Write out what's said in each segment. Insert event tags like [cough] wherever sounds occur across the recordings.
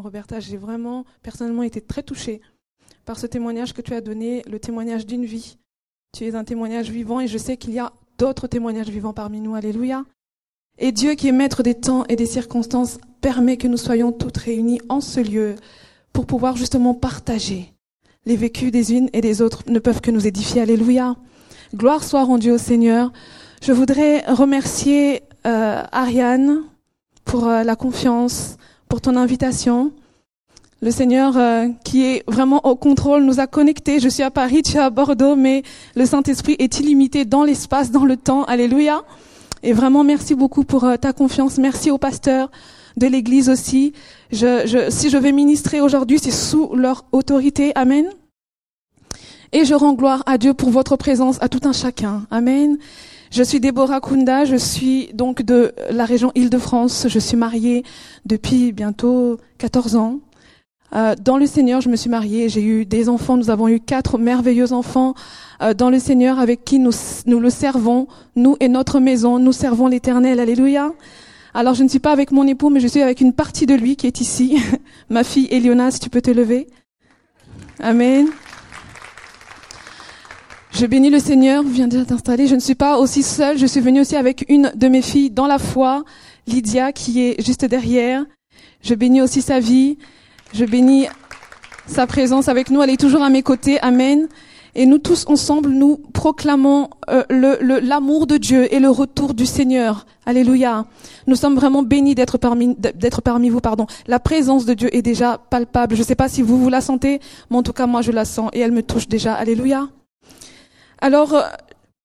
Roberta, j'ai vraiment personnellement été très touchée par ce témoignage que tu as donné, le témoignage d'une vie. Tu es un témoignage vivant et je sais qu'il y a d'autres témoignages vivants parmi nous. Alléluia. Et Dieu qui est maître des temps et des circonstances permet que nous soyons toutes réunies en ce lieu pour pouvoir justement partager. Les vécus des unes et des autres ne peuvent que nous édifier. Alléluia. Gloire soit rendue au Seigneur. Je voudrais remercier euh, Ariane pour euh, la confiance, pour ton invitation. Le Seigneur euh, qui est vraiment au contrôle nous a connectés. Je suis à Paris, tu es à Bordeaux, mais le Saint-Esprit est illimité dans l'espace, dans le temps. Alléluia. Et vraiment, merci beaucoup pour euh, ta confiance. Merci aux pasteurs de l'Église aussi. Je, je, si je vais ministrer aujourd'hui, c'est sous leur autorité. Amen. Et je rends gloire à Dieu pour votre présence, à tout un chacun. Amen. Je suis Déborah Kunda, je suis donc de la région Île-de-France. Je suis mariée depuis bientôt 14 ans. Euh, dans le Seigneur, je me suis mariée, j'ai eu des enfants, nous avons eu quatre merveilleux enfants euh, dans le Seigneur avec qui nous, nous le servons, nous et notre maison, nous servons l'Éternel. Alléluia. Alors je ne suis pas avec mon époux, mais je suis avec une partie de lui qui est ici, [laughs] ma fille Eliona, si tu peux te lever. Amen. Je bénis le Seigneur, viens déjà t'installer. Je ne suis pas aussi seule, je suis venue aussi avec une de mes filles dans la foi, Lydia, qui est juste derrière. Je bénis aussi sa vie. Je bénis sa présence avec nous. Elle est toujours à mes côtés. Amen. Et nous tous ensemble, nous proclamons euh, l'amour de Dieu et le retour du Seigneur. Alléluia. Nous sommes vraiment bénis d'être parmi, d'être parmi vous. Pardon. La présence de Dieu est déjà palpable. Je ne sais pas si vous vous la sentez, mais en tout cas moi je la sens et elle me touche déjà. Alléluia. Alors, euh,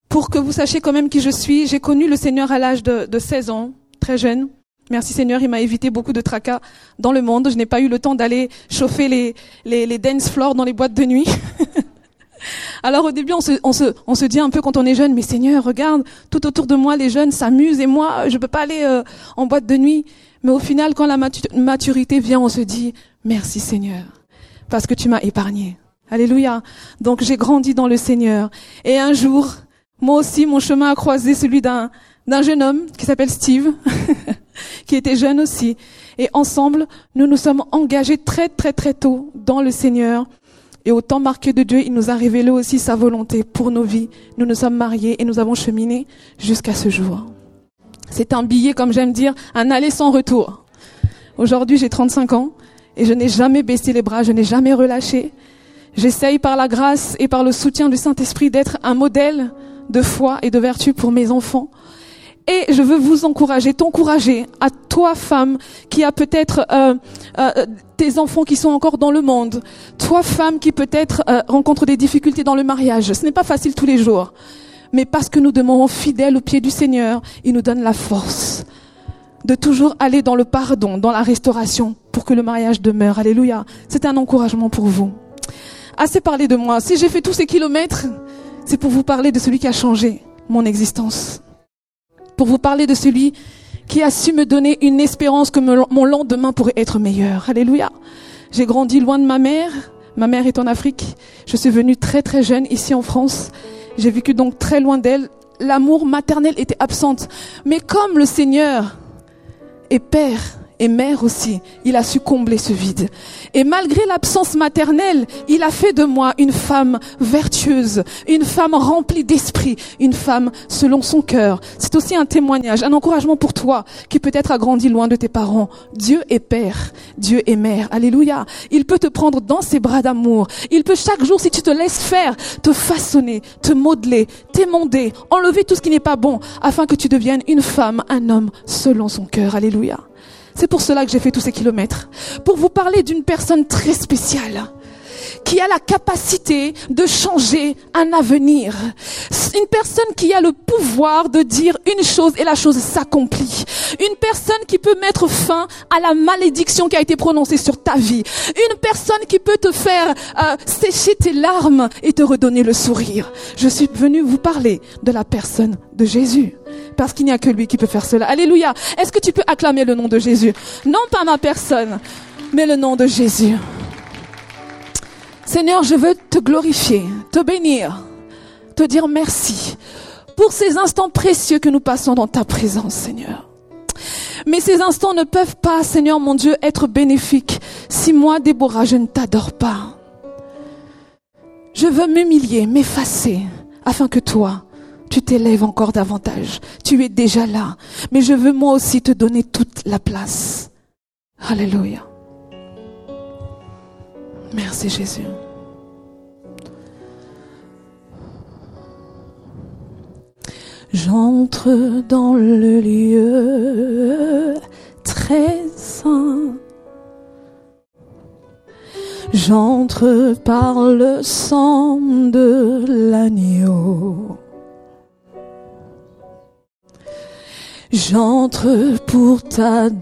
pour que vous sachiez quand même qui je suis, j'ai connu le Seigneur à l'âge de, de 16 ans, très jeune. Merci Seigneur, il m'a évité beaucoup de tracas dans le monde. Je n'ai pas eu le temps d'aller chauffer les, les, dance floors dans les boîtes de nuit. [laughs] Alors au début, on se, on, dit un peu quand on est jeune, mais Seigneur, regarde, tout autour de moi, les jeunes s'amusent et moi, je peux pas aller euh, en boîte de nuit. Mais au final, quand la maturité vient, on se dit, merci Seigneur, parce que tu m'as épargné. Alléluia. Donc j'ai grandi dans le Seigneur. Et un jour, moi aussi, mon chemin a croisé celui d'un d'un jeune homme qui s'appelle Steve, [laughs] qui était jeune aussi. Et ensemble, nous nous sommes engagés très très très tôt dans le Seigneur. Et au temps marqué de Dieu, il nous a révélé aussi sa volonté pour nos vies. Nous nous sommes mariés et nous avons cheminé jusqu'à ce jour. C'est un billet, comme j'aime dire, un aller sans retour. Aujourd'hui, j'ai 35 ans et je n'ai jamais baissé les bras, je n'ai jamais relâché. J'essaye par la grâce et par le soutien du Saint-Esprit d'être un modèle de foi et de vertu pour mes enfants. Et je veux vous encourager, t'encourager à toi femme qui a peut-être euh, euh, tes enfants qui sont encore dans le monde, toi femme qui peut-être euh, rencontre des difficultés dans le mariage. Ce n'est pas facile tous les jours, mais parce que nous demeurons fidèles au pied du Seigneur, il nous donne la force de toujours aller dans le pardon, dans la restauration, pour que le mariage demeure. Alléluia. C'est un encouragement pour vous assez parlé de moi. Si j'ai fait tous ces kilomètres, c'est pour vous parler de celui qui a changé mon existence. Pour vous parler de celui qui a su me donner une espérance que mon lendemain pourrait être meilleur. Alléluia. J'ai grandi loin de ma mère. Ma mère est en Afrique. Je suis venue très très jeune ici en France. J'ai vécu donc très loin d'elle. L'amour maternel était absente. Mais comme le Seigneur est Père, et mère aussi, il a su combler ce vide. Et malgré l'absence maternelle, il a fait de moi une femme vertueuse, une femme remplie d'esprit, une femme selon son cœur. C'est aussi un témoignage, un encouragement pour toi qui peut-être a grandi loin de tes parents. Dieu est père, Dieu est mère. Alléluia. Il peut te prendre dans ses bras d'amour. Il peut chaque jour, si tu te laisses faire, te façonner, te modeler, t'émonder, enlever tout ce qui n'est pas bon afin que tu deviennes une femme, un homme selon son cœur. Alléluia. C'est pour cela que j'ai fait tous ces kilomètres. Pour vous parler d'une personne très spéciale qui a la capacité de changer un avenir. Une personne qui a le pouvoir de dire une chose et la chose s'accomplit. Une personne qui peut mettre fin à la malédiction qui a été prononcée sur ta vie. Une personne qui peut te faire euh, sécher tes larmes et te redonner le sourire. Je suis venue vous parler de la personne de Jésus. Parce qu'il n'y a que lui qui peut faire cela. Alléluia. Est-ce que tu peux acclamer le nom de Jésus? Non pas ma personne, mais le nom de Jésus. Seigneur, je veux te glorifier, te bénir, te dire merci pour ces instants précieux que nous passons dans ta présence, Seigneur. Mais ces instants ne peuvent pas, Seigneur mon Dieu, être bénéfiques si moi, Déborah, je ne t'adore pas. Je veux m'humilier, m'effacer, afin que toi, tu t'élèves encore davantage. Tu es déjà là. Mais je veux moi aussi te donner toute la place. Alléluia. Merci Jésus. J'entre dans le lieu très saint. J'entre par le sang de l'agneau. J'entre pour t'adorer,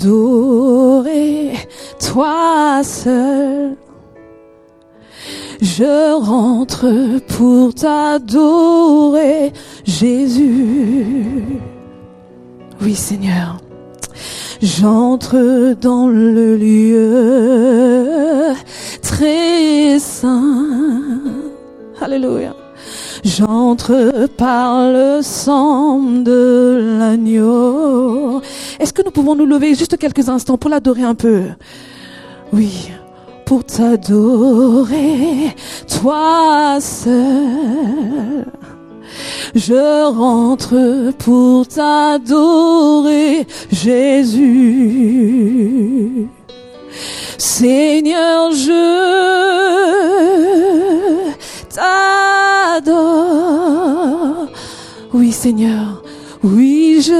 toi seul. Je rentre pour t'adorer, Jésus. Oui, Seigneur. J'entre dans le lieu très saint. Alléluia. J'entre par le sang de l'agneau. Est-ce que nous pouvons nous lever juste quelques instants pour l'adorer un peu? Oui pour t'adorer, toi seul. Je rentre pour t'adorer, Jésus. Seigneur, je t'adore. Oui, Seigneur. Oui, je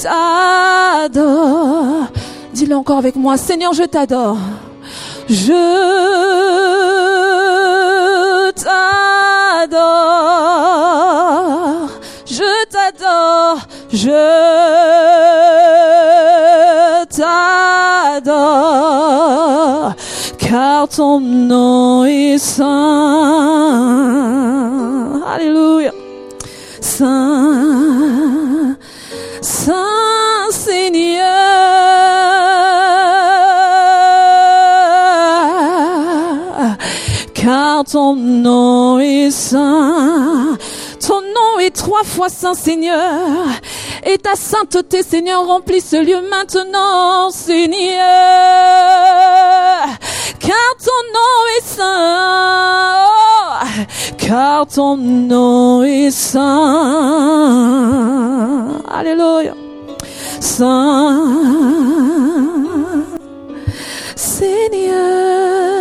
t'adore. Dis-le encore avec moi. Seigneur, je t'adore. Je t'adore. Je t'adore. Je t'adore. Car ton nom est saint. Alléluia. Saint. Saint Seigneur, ton nom est saint, ton nom est trois fois saint Seigneur, et ta sainteté Seigneur remplit ce lieu maintenant Seigneur, car ton nom est saint, car ton nom est saint. Alléluia. Saint Seigneur.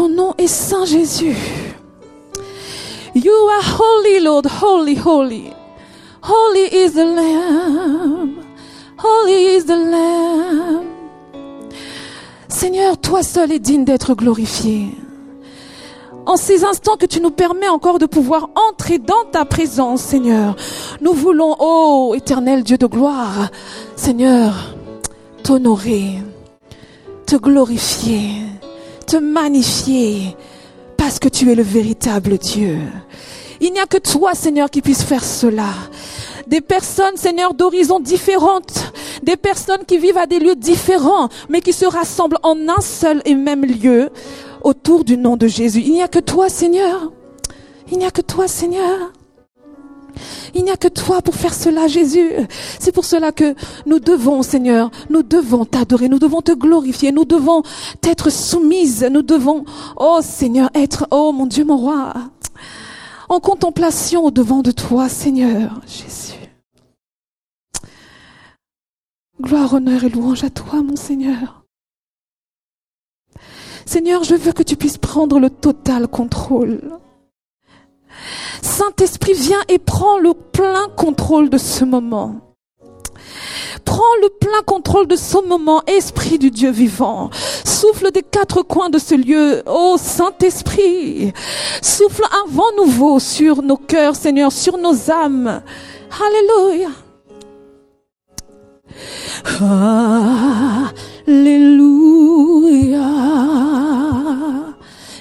Ton nom est Saint Jésus. You are holy, Lord, holy, holy. Holy is the Lamb. Holy is the Lamb. Seigneur, toi seul es digne d'être glorifié. En ces instants que tu nous permets encore de pouvoir entrer dans ta présence, Seigneur, nous voulons, ô éternel Dieu de gloire, Seigneur, t'honorer, te glorifier, magnifier, parce que tu es le véritable Dieu. Il n'y a que toi, Seigneur, qui puisse faire cela. Des personnes, Seigneur, d'horizons différentes, des personnes qui vivent à des lieux différents, mais qui se rassemblent en un seul et même lieu autour du nom de Jésus. Il n'y a que toi, Seigneur. Il n'y a que toi, Seigneur. Il n'y a que toi pour faire cela, Jésus. C'est pour cela que nous devons, Seigneur, nous devons t'adorer, nous devons te glorifier, nous devons t'être soumises, nous devons, oh Seigneur, être, oh mon Dieu, mon roi, en contemplation au devant de toi, Seigneur, Jésus. Gloire, honneur et louange à toi, mon Seigneur. Seigneur, je veux que tu puisses prendre le total contrôle. Saint-Esprit, viens et prends le plein contrôle de ce moment. Prends le plein contrôle de ce moment, Esprit du Dieu vivant. Souffle des quatre coins de ce lieu, ô Saint-Esprit. Souffle un vent nouveau sur nos cœurs, Seigneur, sur nos âmes. Alléluia. Alléluia.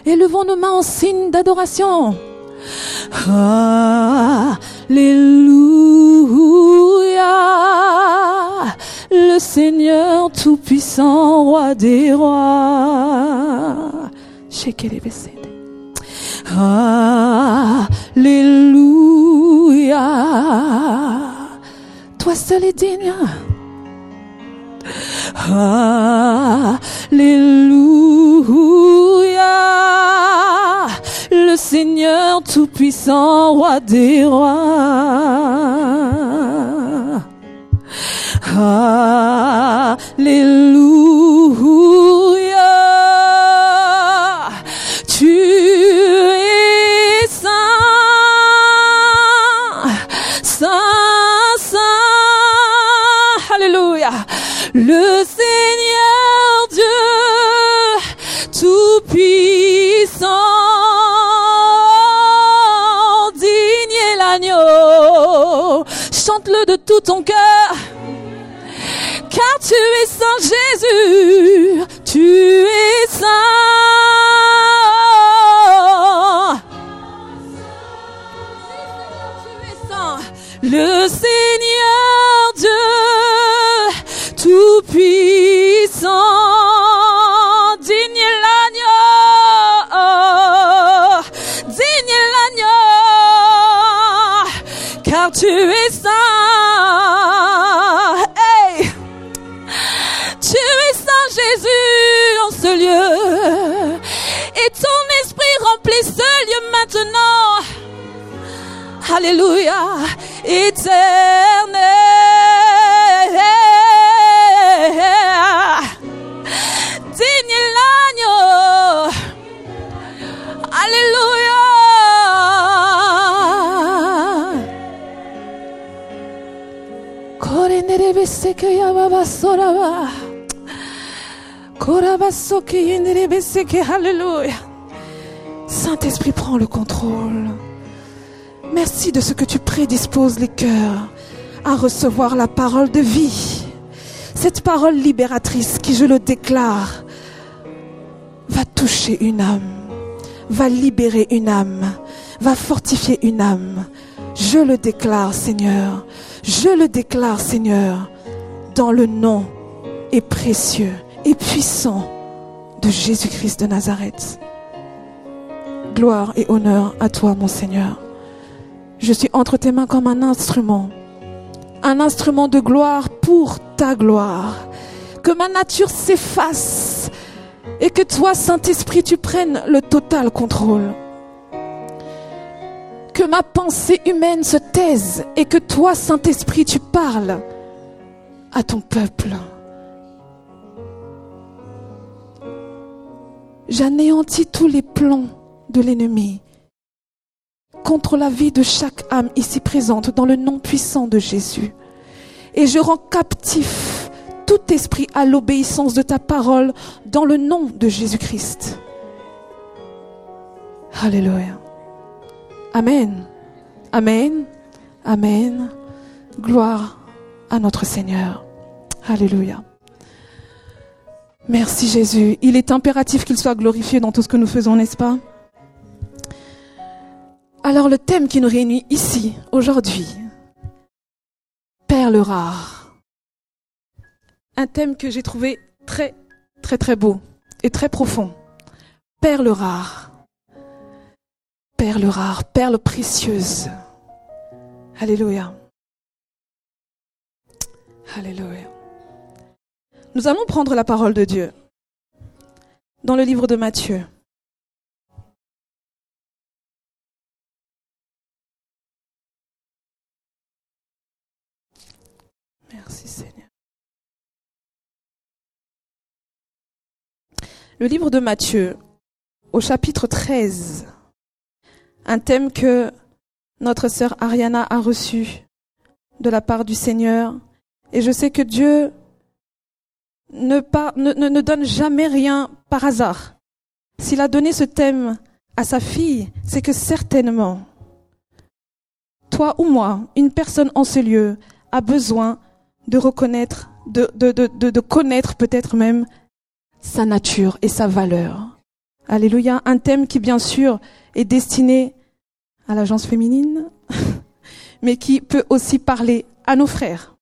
Élevons nos mains en signe d'adoration. Alléluia. Le Seigneur Tout-Puissant, Roi des Rois. Alléluia. Toi seul est digne. Alléluia. Le Seigneur Tout-Puissant, roi des rois. Alléluia. Tu es saint, saint, saint. Alléluia. Le Seigneur Chante-le de tout ton cœur car tu es saint Jésus, tu es saint. Alléluia. Saint-Esprit, prends le contrôle. Merci de ce que tu prédisposes les cœurs à recevoir la parole de vie. Cette parole libératrice qui, je le déclare, va toucher une âme, va libérer une âme, va fortifier une âme. Je le déclare, Seigneur. Je le déclare, Seigneur, dans le nom et précieux et puissant de Jésus-Christ de Nazareth. Gloire et honneur à toi, mon Seigneur. Je suis entre tes mains comme un instrument, un instrument de gloire pour ta gloire. Que ma nature s'efface et que toi, Saint-Esprit, tu prennes le total contrôle. Que ma pensée humaine se taise et que toi, Saint-Esprit, tu parles à ton peuple. J'anéantis tous les plans de l'ennemi contre la vie de chaque âme ici présente dans le nom puissant de Jésus. Et je rends captif tout esprit à l'obéissance de ta parole dans le nom de Jésus-Christ. Alléluia. Amen. Amen. Amen. Gloire à notre Seigneur. Alléluia. Merci Jésus. Il est impératif qu'il soit glorifié dans tout ce que nous faisons, n'est-ce pas? Alors le thème qui nous réunit ici, aujourd'hui, perles rares. Un thème que j'ai trouvé très, très, très beau et très profond. Perles rares. Perles rares, perles précieuses. Alléluia. Alléluia. Nous allons prendre la parole de Dieu dans le livre de Matthieu. Merci Seigneur. Le livre de Matthieu, au chapitre 13, un thème que notre sœur Ariana a reçu de la part du Seigneur. Et je sais que Dieu ne, par- ne, ne- ne donne jamais rien par hasard. S'il a donné ce thème à sa fille, c'est que certainement, toi ou moi, une personne en ce lieu a besoin de reconnaître, de, de, de, de connaître peut-être même sa nature et sa valeur. Alléluia. Un thème qui, bien sûr, est destiné à l'agence féminine, [laughs] mais qui peut aussi parler à nos frères.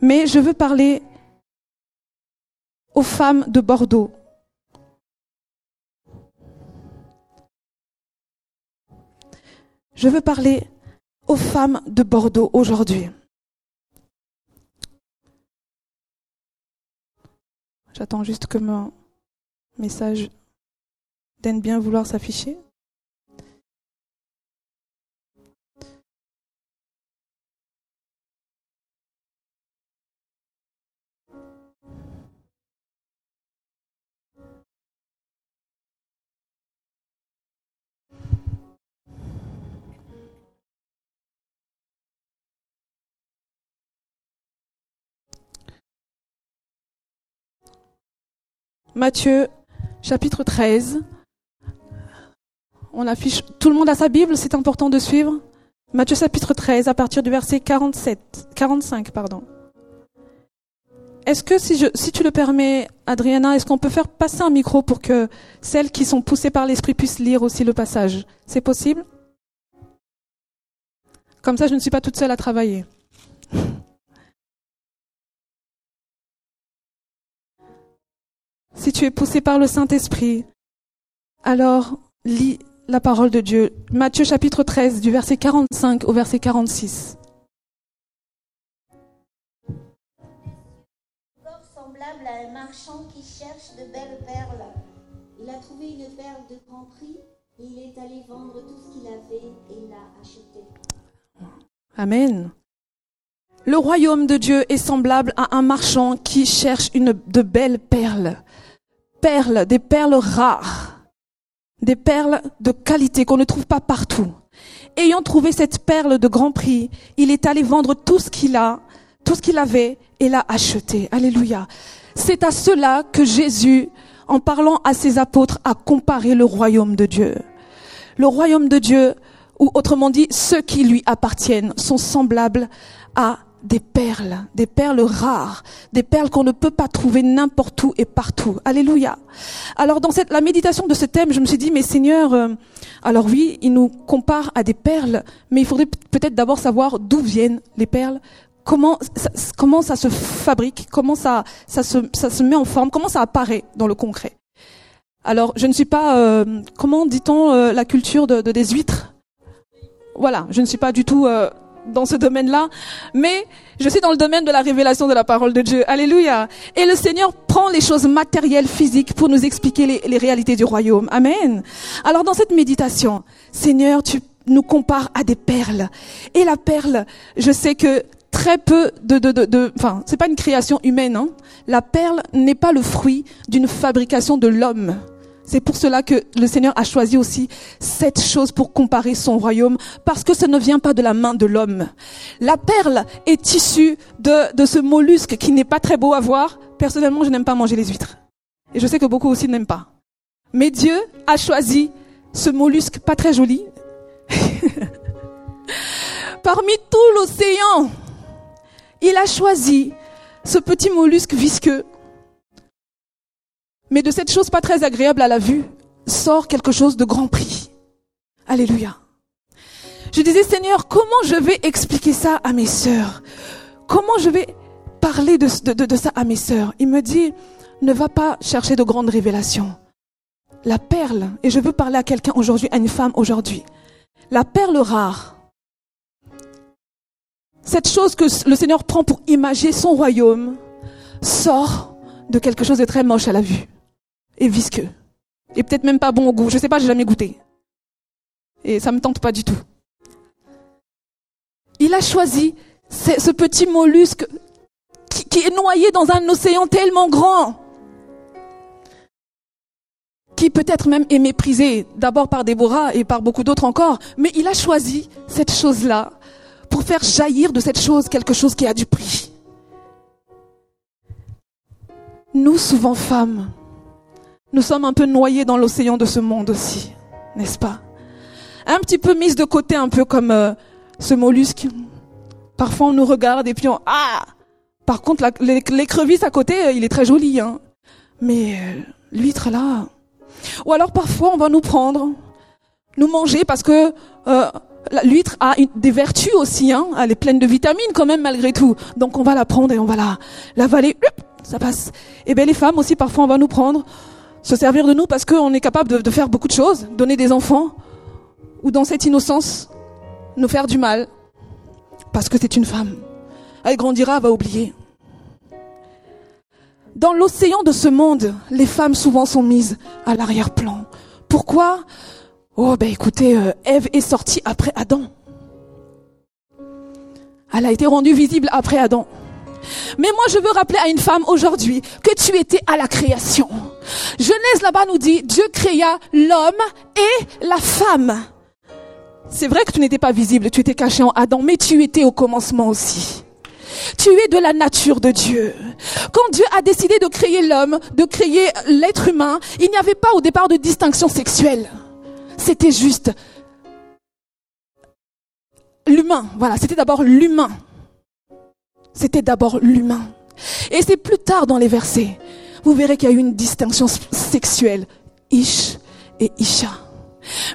Mais je veux parler aux femmes de Bordeaux. Je veux parler aux femmes de Bordeaux aujourd'hui. J'attends juste que mon message daigne bien vouloir s'afficher. Matthieu chapitre 13. On affiche, tout le monde a sa Bible, c'est important de suivre. Matthieu chapitre 13 à partir du verset 47, 45, pardon. Est-ce que si, je, si tu le permets, Adriana, est-ce qu'on peut faire passer un micro pour que celles qui sont poussées par l'esprit puissent lire aussi le passage? C'est possible? Comme ça, je ne suis pas toute seule à travailler. Si tu es poussé par le Saint-Esprit, alors lis la parole de Dieu. Matthieu chapitre 13, du verset 45 au verset 46. semblable à un marchand qui cherche de belles perles. Il a trouvé une perle de grand prix et il est allé vendre tout ce qu'il avait et l'a acheté. Amen. Le royaume de Dieu est semblable à un marchand qui cherche une, de belles perles. Perles, des perles rares. Des perles de qualité qu'on ne trouve pas partout. Ayant trouvé cette perle de grand prix, il est allé vendre tout ce qu'il a, tout ce qu'il avait et l'a acheté. Alléluia. C'est à cela que Jésus, en parlant à ses apôtres, a comparé le royaume de Dieu. Le royaume de Dieu, ou autrement dit, ceux qui lui appartiennent, sont semblables à des perles, des perles rares, des perles qu'on ne peut pas trouver n'importe où et partout. Alléluia. Alors dans cette, la méditation de ce thème, je me suis dit, mais Seigneur, euh, alors oui, il nous compare à des perles, mais il faudrait peut-être d'abord savoir d'où viennent les perles, comment ça, comment ça se fabrique, comment ça, ça, se, ça se met en forme, comment ça apparaît dans le concret? Alors je ne suis pas, euh, comment dit-on, euh, la culture de, des huîtres? Voilà, je ne suis pas du tout dans ce domaine-là, mais je suis dans le domaine de la révélation de la parole de Dieu. Alléluia. Et le Seigneur prend les choses matérielles, physiques, pour nous expliquer les, réalités du royaume. Amen. Alors dans cette méditation, Seigneur, tu nous compares à des perles. Et la perle, je sais que très peu de, de, de, de enfin, c'est pas une création humaine. Hein. La perle n'est pas le fruit d'une fabrication de l'homme. C'est pour cela que le Seigneur a choisi aussi cette chose pour comparer son royaume, parce que ça ne vient pas de la main de l'homme. La perle est issue de, de ce mollusque qui n'est pas très beau à voir. Personnellement, je n'aime pas manger les huîtres. Et je sais que beaucoup aussi n'aiment pas. Mais Dieu a choisi ce mollusque pas très joli. [laughs] Parmi tout l'océan, il a choisi ce petit mollusque visqueux mais de cette chose pas très agréable à la vue, sort quelque chose de grand prix. Alléluia. Je disais, Seigneur, comment je vais expliquer ça à mes sœurs? Comment je vais parler de, ça à mes sœurs? Il me dit, ne va pas chercher de grandes révélations. La perle, et je veux parler à quelqu'un aujourd'hui, à une femme aujourd'hui, la perle rare, cette chose que le Seigneur prend pour imager son royaume, sort de quelque chose de très moche à la vue et visqueux. Et peut-être même pas bon au goût. Je sais pas, j'ai jamais goûté. Et ça me tente pas du tout. Il a choisi ce petit mollusque qui, qui est noyé dans un océan tellement grand, qui peut-être même est méprisé d'abord par Déborah et par beaucoup d'autres encore, mais il a choisi cette chose-là pour faire jaillir de cette chose quelque chose qui a du prix. Nous, souvent femmes, nous sommes un peu noyés dans l'océan de ce monde aussi, n'est-ce pas? Un petit peu mis de côté, un peu comme euh, ce mollusque. Parfois on nous regarde et puis on... Ah! Par contre, l'écrevisse à côté, euh, il est très joli, hein. Mais euh, l'huître là... Ou alors parfois on va nous prendre, nous manger parce que l'huître a des vertus aussi, hein. Elle est pleine de vitamines quand même malgré tout. Donc on va la prendre et on va la l'avaler, ça passe. Et bien les femmes aussi parfois on va nous prendre se servir de nous parce qu'on est capable de, faire beaucoup de choses, donner des enfants, ou dans cette innocence, nous faire du mal, parce que c'est une femme. Elle grandira, elle va oublier. Dans l'océan de ce monde, les femmes souvent sont mises à l'arrière-plan. Pourquoi? Oh ben écoutez, euh, Ève est sortie après Adam. Elle a été rendue visible après Adam. Mais moi, je veux rappeler à une femme aujourd'hui que tu étais à la création. Genèse là-bas nous dit, Dieu créa l'homme et la femme. C'est vrai que tu n'étais pas visible, tu étais caché en Adam, mais tu étais au commencement aussi. Tu es de la nature de Dieu. Quand Dieu a décidé de créer l'homme, de créer l'être humain, il n'y avait pas au départ de distinction sexuelle. C'était juste l'humain. Voilà, c'était d'abord l'humain. C'était d'abord l'humain. Et c'est plus tard dans les versets, vous verrez qu'il y a eu une distinction sexuelle. Ish et Isha.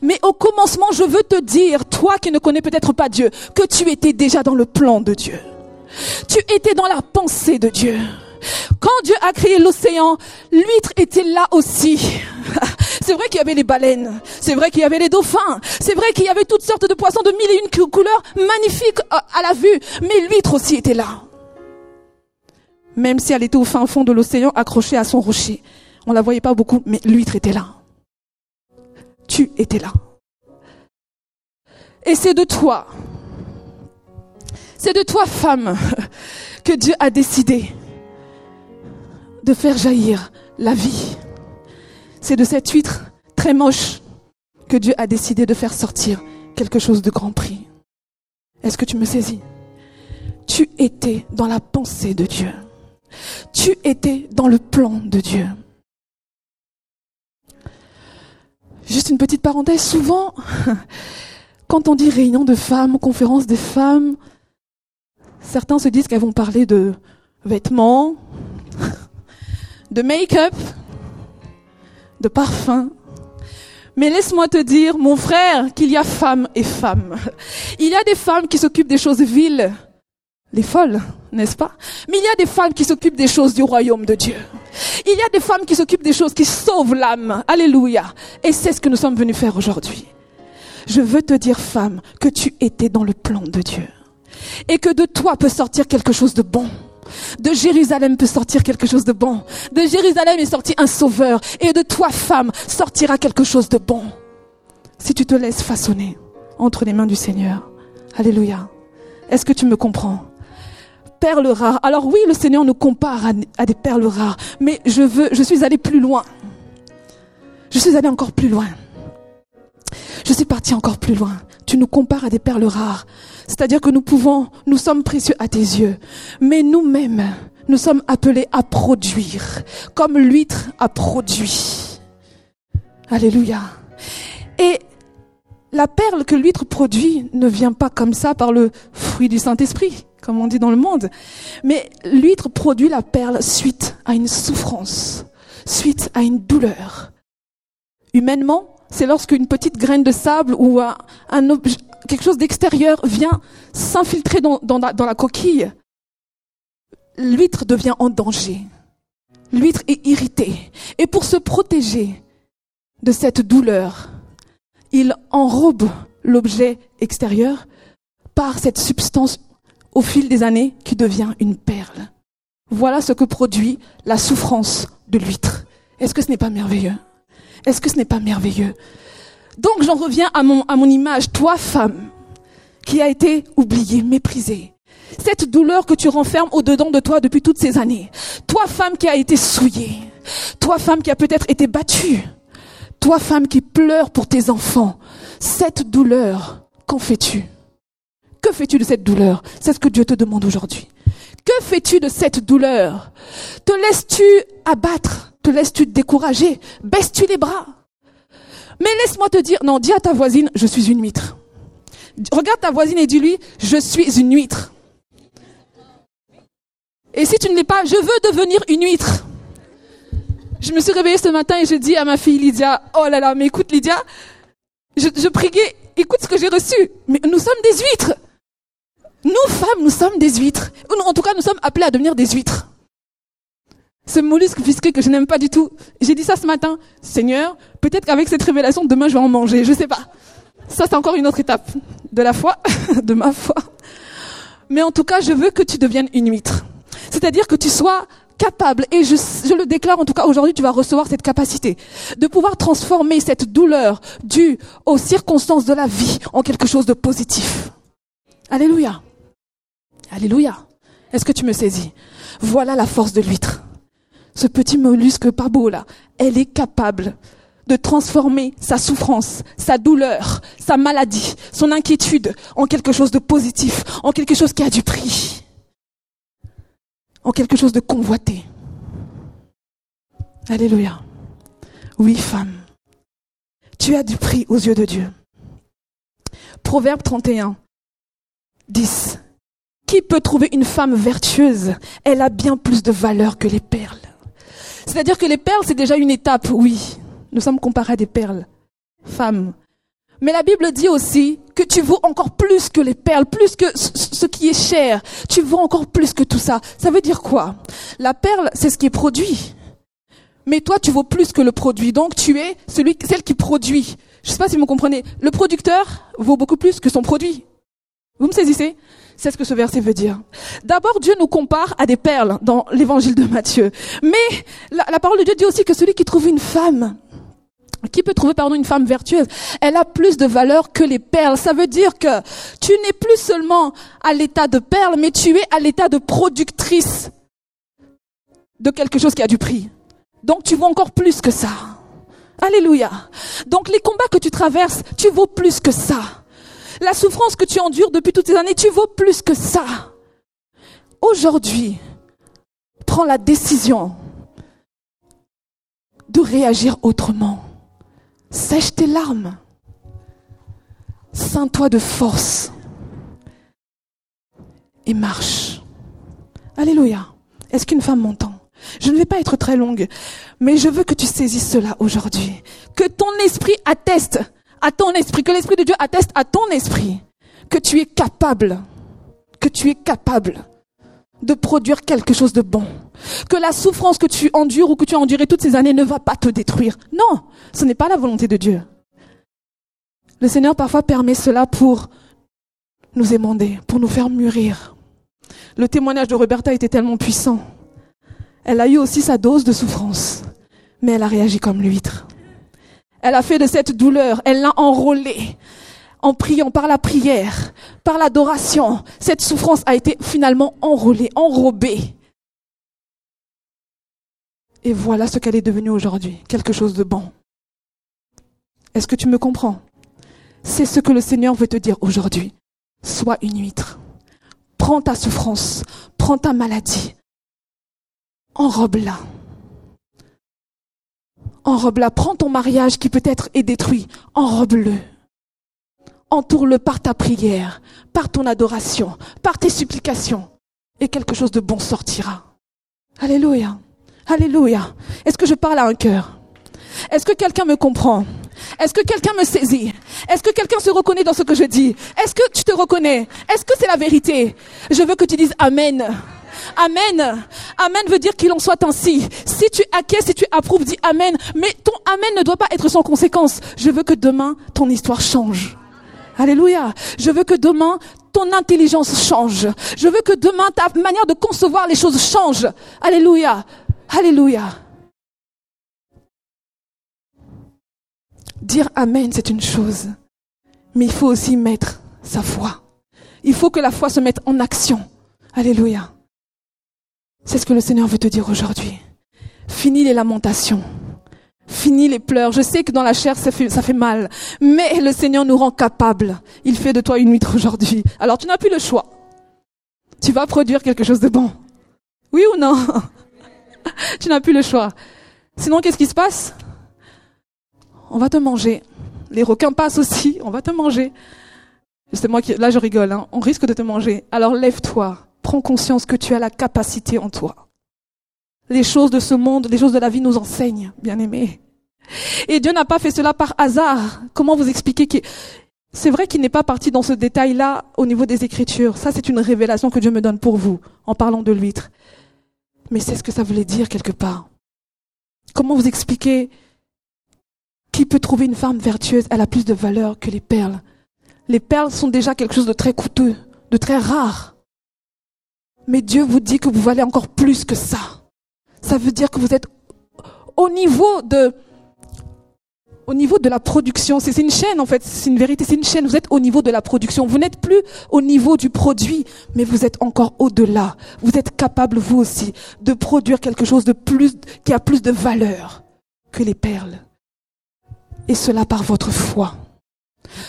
Mais au commencement, je veux te dire, toi qui ne connais peut-être pas Dieu, que tu étais déjà dans le plan de Dieu. Tu étais dans la pensée de Dieu. Quand Dieu a créé l'océan, l'huître était là aussi. [laughs] C'est vrai qu'il y avait les baleines, c'est vrai qu'il y avait les dauphins, c'est vrai qu'il y avait toutes sortes de poissons de mille et une couleurs magnifiques euh, à la vue, mais l'huître aussi était là. Même si elle était au fin fond de l'océan, accrochée à son rocher. On la voyait pas beaucoup, mais l'huître était là. Tu étais là. Et c'est de toi, c'est de toi, femme, [laughs] que Dieu a décidé de faire jaillir la vie. C'est de cette huître très moche que Dieu a décidé de faire sortir quelque chose de grand prix. Est-ce que tu me saisis? Tu étais dans la pensée de Dieu. Tu étais dans le plan de Dieu. Juste une petite parenthèse, souvent, [laughs] quand on dit réunion de femmes, conférence des femmes, certains se disent qu'elles vont parler de vêtements, [laughs] de make-up, de parfum. Mais laisse-moi te dire, mon frère, qu'il y a femmes et femmes. [laughs] Il y a des femmes qui s'occupent des choses viles, les folles, n'est-ce pas? Mais il y a des femmes qui s'occupent des choses du royaume de Dieu. Il y a des femmes qui s'occupent des choses qui sauvent l'âme. Alléluia. Et c'est ce que nous sommes venus faire aujourd'hui. Je veux te dire, femme, que tu étais dans le plan de Dieu. Et que de toi peut sortir quelque chose de bon. De Jérusalem peut sortir quelque chose de bon. De Jérusalem est sorti un sauveur. Et de toi, femme, sortira quelque chose de bon. Si tu te laisses façonner entre les mains du Seigneur. Alléluia. Est-ce que tu me comprends? Perles rares. Alors oui, le Seigneur nous compare à, des perles rares. Mais je veux, je suis allé plus loin. Je suis allé encore plus loin. Je suis parti encore plus loin. Tu nous compares à des perles rares. C'est-à-dire que nous pouvons, nous sommes précieux à tes yeux, mais nous-mêmes, nous sommes appelés à produire, comme l'huître a produit. Alléluia. Et la perle que l'huître produit ne vient pas comme ça par le fruit du Saint-Esprit, comme on dit dans le monde, mais l'huître produit la perle suite à une souffrance, suite à une douleur. Humainement, c'est lorsqu'une petite graine de sable ou un, quelque chose d'extérieur vient s'infiltrer dans, la, coquille. L'huître devient en danger. L'huître est irritée. Et pour se protéger de cette douleur, il enrobe l'objet extérieur par cette substance au fil des années qui devient une perle. Voilà ce que produit la souffrance de l'huître. Est-ce que ce n'est pas merveilleux? Est-ce que ce n'est pas merveilleux? Donc j'en reviens à mon, à mon image, toi femme, qui a été oubliée, méprisée. Cette douleur que tu renfermes au-dedans de toi depuis toutes ces années. Toi femme qui a été souillée. Toi femme qui a peut-être été battue. Toi femme qui pleure pour tes enfants. Cette douleur, qu'en fais-tu? Que fais-tu de cette douleur? C'est ce que Dieu te demande aujourd'hui. Que fais-tu de cette douleur? Te laisses-tu abattre? Te laisses-tu décourager? Baisses-tu les bras? Mais laisse-moi te dire, non, dis à ta voisine, je suis une huître. Regarde ta voisine et dis-lui, je suis une huître. Et si tu ne l'es pas, je veux devenir une huître. Je me suis réveillée ce matin et je dis à ma fille Lydia, oh là là, mais écoute Lydia, je, je priais, écoute ce que j'ai reçu. Mais nous sommes des huîtres. Nous femmes, nous sommes des huîtres. En tout cas, nous sommes appelés à devenir des huîtres ce mollusque fisqué que je n'aime pas du tout. J'ai dit ça ce matin. Seigneur, peut-être qu'avec cette révélation, demain, je vais en manger. Je sais pas. Ça, c'est encore une autre étape de la foi, [laughs] de ma foi. Mais en tout cas, je veux que tu deviennes une huître. C'est-à-dire que tu sois capable, et je, je le déclare en tout cas aujourd'hui, tu vas recevoir cette capacité de pouvoir transformer cette douleur due aux circonstances de la vie en quelque chose de positif. Alléluia. Alléluia. Est-ce que tu me saisis? Voilà la force de l'huître. Ce petit mollusque pas beau là, elle est capable de transformer sa souffrance, sa douleur, sa maladie, son inquiétude en quelque chose de positif, en quelque chose qui a du prix, en quelque chose de convoité. Alléluia. Oui, femme, tu as du prix aux yeux de Dieu. Proverbe 31, 10. Qui peut trouver une femme vertueuse? Elle a bien plus de valeur que les perles. C'est-à-dire que les perles, c'est déjà une étape, oui. Nous sommes comparés à des perles, femmes. Mais la Bible dit aussi que tu vaux encore plus que les perles, plus que ce qui est cher. Tu vaux encore plus que tout ça. Ça veut dire quoi? La perle, c'est ce qui est produit. Mais toi, tu vaux plus que le produit. Donc, tu es celui, celle qui produit. Je ne sais pas si vous me comprenez. Le producteur vaut beaucoup plus que son produit. Vous me saisissez? C'est ce que ce verset veut dire. D'abord, Dieu nous compare à des perles dans l'évangile de Matthieu. Mais la, parole de Dieu dit aussi que celui qui trouve une femme, qui peut trouver, pardon, une femme vertueuse, elle a plus de valeur que les perles. Ça veut dire que tu n'es plus seulement à l'état de perle, mais tu es à l'état de productrice de quelque chose qui a du prix. Donc tu vaux encore plus que ça. Alléluia. Donc les combats que tu traverses, tu vaux plus que ça. La souffrance que tu endures depuis toutes ces années, tu vaux plus que ça. Aujourd'hui, prends la décision de réagir autrement. Sèche tes larmes. Sains-toi de force. Et marche. Alléluia. Est-ce qu'une femme m'entend? Je ne vais pas être très longue, mais je veux que tu saisisses cela aujourd'hui. Que ton esprit atteste à ton esprit, que l'Esprit de Dieu atteste à ton esprit que tu es capable, que tu es capable de produire quelque chose de bon. Que la souffrance que tu endures ou que tu as enduré toutes ces années ne va pas te détruire. Non, ce n'est pas la volonté de Dieu. Le Seigneur parfois permet cela pour nous émander, pour nous faire mûrir. Le témoignage de Roberta était tellement puissant. Elle a eu aussi sa dose de souffrance, mais elle a réagi comme l'huître. Elle a fait de cette douleur, elle l'a enrôlée en priant par la prière, par l'adoration. Cette souffrance a été finalement enrôlée, enrobée. Et voilà ce qu'elle est devenue aujourd'hui, quelque chose de bon. Est-ce que tu me comprends? C'est ce que le Seigneur veut te dire aujourd'hui. Sois une huître. Prends ta souffrance, prends ta maladie, enrobe-la enrobe-la. Prends ton mariage qui peut-être est détruit, enrobe-le. Entoure-le par ta prière, par ton adoration, par tes supplications. Et quelque chose de bon sortira. Alléluia. Alléluia. Est-ce que je parle à un cœur? Est-ce que quelqu'un me comprend? Est-ce que quelqu'un me saisit? Est-ce que quelqu'un se reconnaît dans ce que je dis? Est-ce que tu te reconnais? Est-ce que c'est la vérité? Je veux que tu dises Amen. Amen. Amen veut dire qu'il en soit ainsi. Si tu acquiesces, si tu approuves, dis Amen. Mais ton Amen ne doit pas être sans conséquence. Je veux que demain, ton histoire change. Alléluia. Je veux que demain, ton intelligence change. Je veux que demain, ta manière de concevoir les choses change. Alléluia. Alléluia. Dire Amen, c'est une chose. Mais il faut aussi mettre sa foi. Il faut que la foi se mette en action. Alléluia. C'est ce que le Seigneur veut te dire aujourd'hui. Finis les lamentations. Finis les pleurs. Je sais que dans la chair, ça fait, ça fait mal. Mais le Seigneur nous rend capables. Il fait de toi une huître aujourd'hui. Alors tu n'as plus le choix. Tu vas produire quelque chose de bon. Oui ou non? [laughs] Tu n'as plus le choix. Sinon, qu'est-ce qui se passe? On va te manger. Les requins passent aussi. On va te manger. C'est moi qui, là je rigole, hein. on risque de te manger. Alors lève-toi prends conscience que tu as la capacité en toi. Les choses de ce monde, les choses de la vie nous enseignent, bien aimés. Et Dieu n'a pas fait cela par hasard. Comment vous expliquer que c'est vrai qu'il n'est pas parti dans ce détail-là au niveau des Écritures. Ça, c'est une révélation que Dieu me donne pour vous en parlant de l'huître. Mais c'est ce que ça voulait dire quelque part. Comment vous expliquer qui peut trouver une femme vertueuse Elle a plus de valeur que les perles. Les perles sont déjà quelque chose de très coûteux, de très rare. Mais Dieu vous dit que vous valez encore plus que ça. Ça veut dire que vous êtes au niveau de, la production. C'est une chaîne, en fait. C'est une vérité. C'est une chaîne. Vous êtes au niveau de la production. Vous n'êtes plus au niveau du produit, mais vous êtes encore au-delà. Vous êtes capable, vous aussi, de produire quelque chose de plus, qui a plus de valeur que les perles. Et cela par votre foi.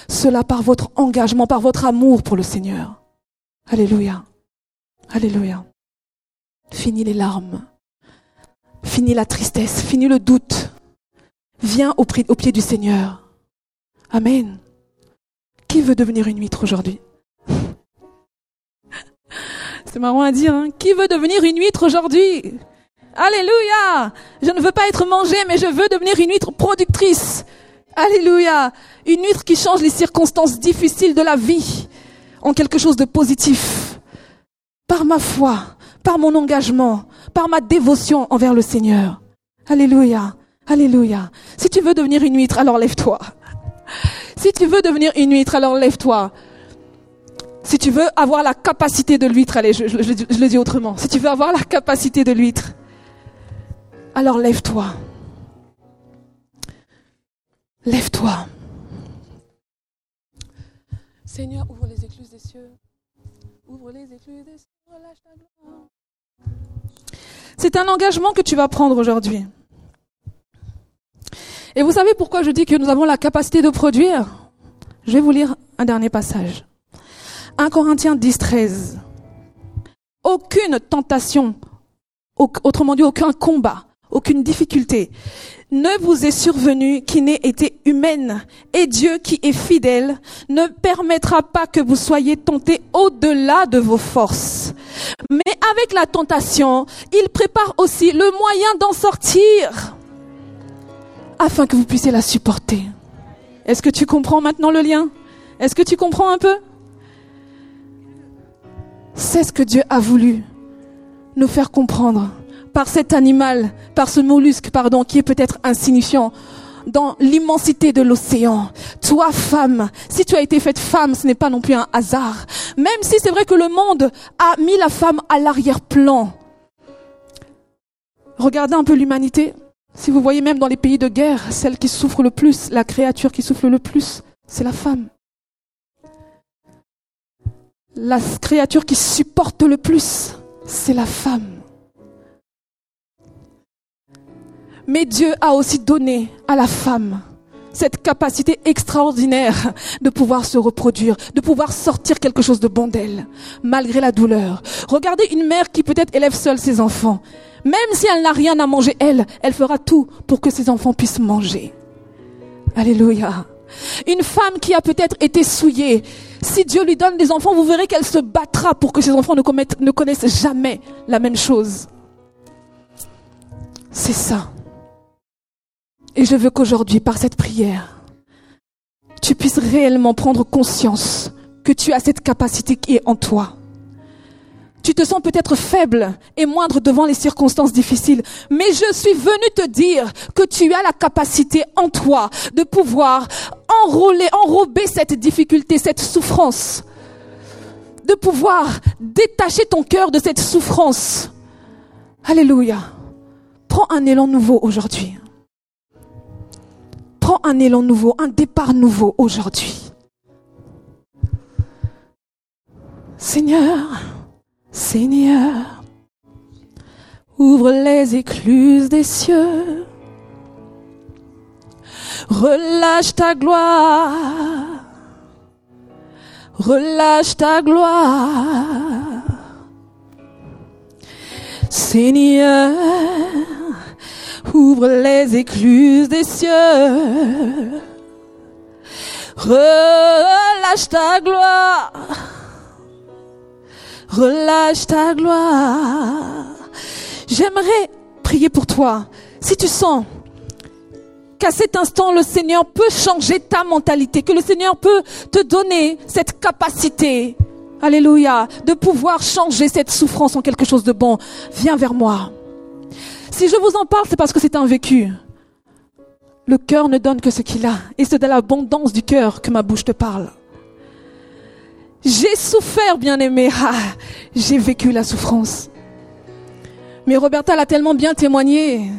Cela par votre engagement, par votre amour pour le Seigneur. Alléluia. Alléluia. Fini les larmes. Fini la tristesse. Fini le doute. Viens au, pied du Seigneur. Amen. Qui veut devenir une huître aujourd'hui? [laughs] C'est marrant à dire. Hein Qui veut devenir une huître aujourd'hui? Alléluia Je ne veux pas être mangé, mais je veux devenir une huître productrice. Alléluia Une huître qui change les circonstances difficiles de la vie en quelque chose de positif. Par ma foi, par mon engagement, par ma dévotion envers le Seigneur. Alléluia Alléluia. Si tu veux devenir une huître, alors lève-toi. Si tu veux devenir une huître, alors lève-toi. Si tu veux avoir la capacité de l'huître, allez, je, je, le dis autrement. Si tu veux avoir la capacité de l'huître, alors lève-toi. Lève-toi. Seigneur, ouvre les écluses des cieux. Ouvre les écluses des cieux, relâche ta gloire. C'est un engagement que tu vas prendre aujourd'hui. Et vous savez pourquoi je dis que nous avons la capacité de produire? Je vais vous lire un dernier passage. 1 Corinthiens 10, 13. Aucune tentation, autrement dit aucun combat, aucune difficulté ne vous est survenue qui n'ait été humaine. Et Dieu qui est fidèle ne permettra pas que vous soyez tentés au-delà de vos forces. Mais avec la tentation, il prépare aussi le moyen d'en sortir afin que vous puissiez la supporter. Est-ce que tu comprends maintenant le lien? Est-ce que tu comprends un peu? C'est ce que Dieu a voulu nous faire comprendre par cet animal, par ce mollusque, pardon, qui est peut-être insignifiant dans l'immensité de l'océan. Toi, femme, si tu as été faite femme, ce n'est pas non plus un hasard. Même si c'est vrai que le monde a mis la femme à l'arrière-plan. Regardez un peu l'humanité. Si vous voyez même dans les pays de guerre, celle qui souffre le plus, la créature qui souffre le plus, c'est la femme. La créature qui supporte le plus, c'est la femme. Mais Dieu a aussi donné à la femme cette capacité extraordinaire de pouvoir se reproduire, de pouvoir sortir quelque chose de bon d'elle, malgré la douleur. Regardez une mère qui peut-être élève seule ses enfants. Même si elle n'a rien à manger, elle, elle fera tout pour que ses enfants puissent manger. Alléluia. Une femme qui a peut-être été souillée, si Dieu lui donne des enfants, vous verrez qu'elle se battra pour que ses enfants ne, ne connaissent jamais la même chose. C'est ça. Et je veux qu'aujourd'hui, par cette prière, tu puisses réellement prendre conscience que tu as cette capacité qui est en toi. Tu te sens peut-être faible et moindre devant les circonstances difficiles, mais je suis venu te dire que tu as la capacité en toi de pouvoir enrôler, enrober cette difficulté, cette souffrance, de pouvoir détacher ton cœur de cette souffrance. Alléluia. Prends un élan nouveau aujourd'hui. Prends un élan nouveau, un départ nouveau aujourd'hui. Seigneur, Seigneur, ouvre les écluses des cieux. Relâche ta gloire. Relâche ta gloire. Seigneur, ouvre les écluses des cieux. Relâche ta gloire. Relâche ta gloire. J'aimerais prier pour toi. Si tu sens qu'à cet instant, le Seigneur peut changer ta mentalité, que le Seigneur peut te donner cette capacité, alléluia, de pouvoir changer cette souffrance en quelque chose de bon, viens vers moi. Si je vous en parle, c'est parce que c'est un vécu. Le cœur ne donne que ce qu'il a, et c'est de l'abondance du cœur que ma bouche te parle. J'ai souffert, bien-aimé. [laughs] Ah, j'ai vécu la souffrance. Mais Roberta l'a tellement bien témoigné.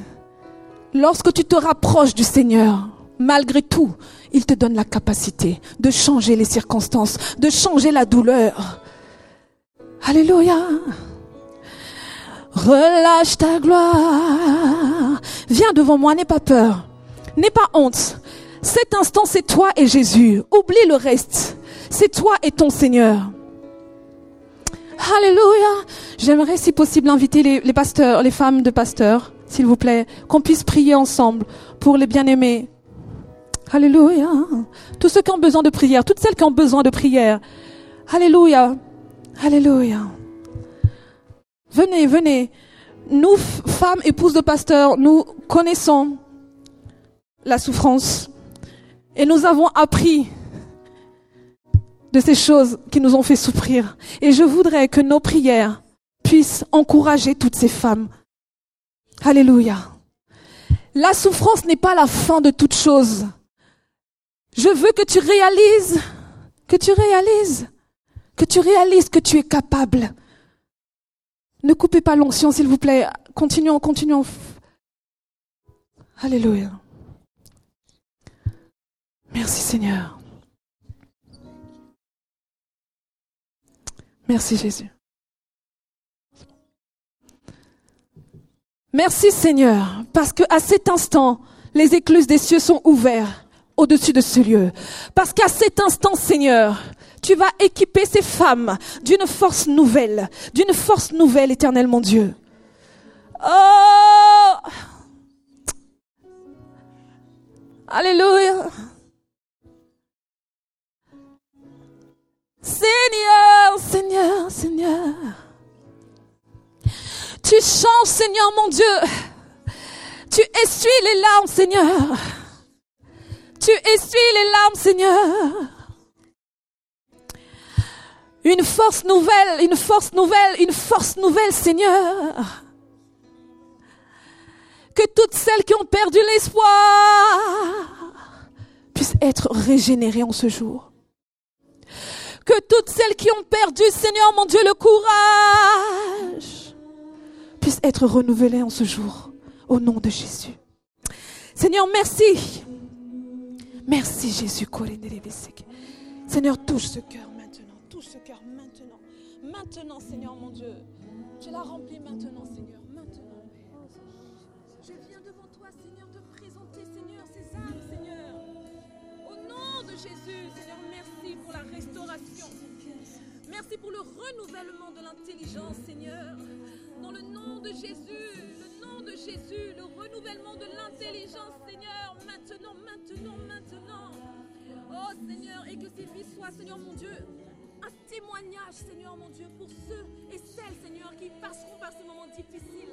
Lorsque tu te rapproches du Seigneur, malgré tout, il te donne la capacité de changer les circonstances, de changer la douleur. Alléluia. Relâche ta gloire. Viens devant moi, n'aie pas peur. N'aie pas honte. Cet instant, c'est toi et Jésus. Oublie le reste. C'est toi et ton Seigneur. Alléluia. J'aimerais, si possible, inviter les, pasteurs, les femmes de pasteurs, s'il vous plaît, qu'on puisse prier ensemble pour les bien-aimés. Alléluia. Tous ceux qui ont besoin de prière, toutes celles qui ont besoin de prière. Alléluia. Alléluia. Venez, venez. Nous, femmes, épouses de pasteurs, nous connaissons la souffrance. Et nous avons appris de ces choses qui nous ont fait souffrir. Et je voudrais que nos prières puissent encourager toutes ces femmes. Alléluia. La souffrance n'est pas la fin de toute chose. Je veux que tu réalises, que tu réalises, que tu réalises que tu es capable. Ne coupez pas l'onction, s'il vous plaît. Continuons, continuons. Alléluia. Merci Seigneur. Merci Jésus. Merci Seigneur, parce que à cet instant, les écluses des cieux sont ouvertes au-dessus de ce lieu. Parce qu'à cet instant, Seigneur, tu vas équiper ces femmes d'une force nouvelle, d'une force nouvelle, éternel mon Dieu. Oh! Alléluia. Seigneur, Seigneur, Seigneur. Tu changes, Seigneur mon Dieu. Tu essuies les larmes, Seigneur. Tu essuies les larmes, Seigneur. Une force nouvelle, une force nouvelle, une force nouvelle, Seigneur. Que toutes celles qui ont perdu l'espoir puissent être régénérées en ce jour. Que toutes celles qui ont perdu, Seigneur mon Dieu, le courage puissent être renouvelées en ce jour. Au nom de Jésus. Seigneur, merci. Merci Jésus. Seigneur, touche ce cœur Maintenant, Seigneur mon Dieu. Tu l'as rempli maintenant, Seigneur. Maintenant. Je viens devant toi, Seigneur, te présenter, Seigneur, ces âmes, Seigneur. Au nom de Jésus, Seigneur, merci pour la restauration. Merci pour le renouvellement de l'intelligence, Seigneur. Dans le nom de Jésus, le nom de Jésus, le renouvellement de l'intelligence, Seigneur, maintenant, maintenant, maintenant. Oh Seigneur, et que ces vies soient, Seigneur mon Dieu, un témoignage, Seigneur mon Dieu, pour ceux et celles, Seigneur, qui passeront par ce moment difficile.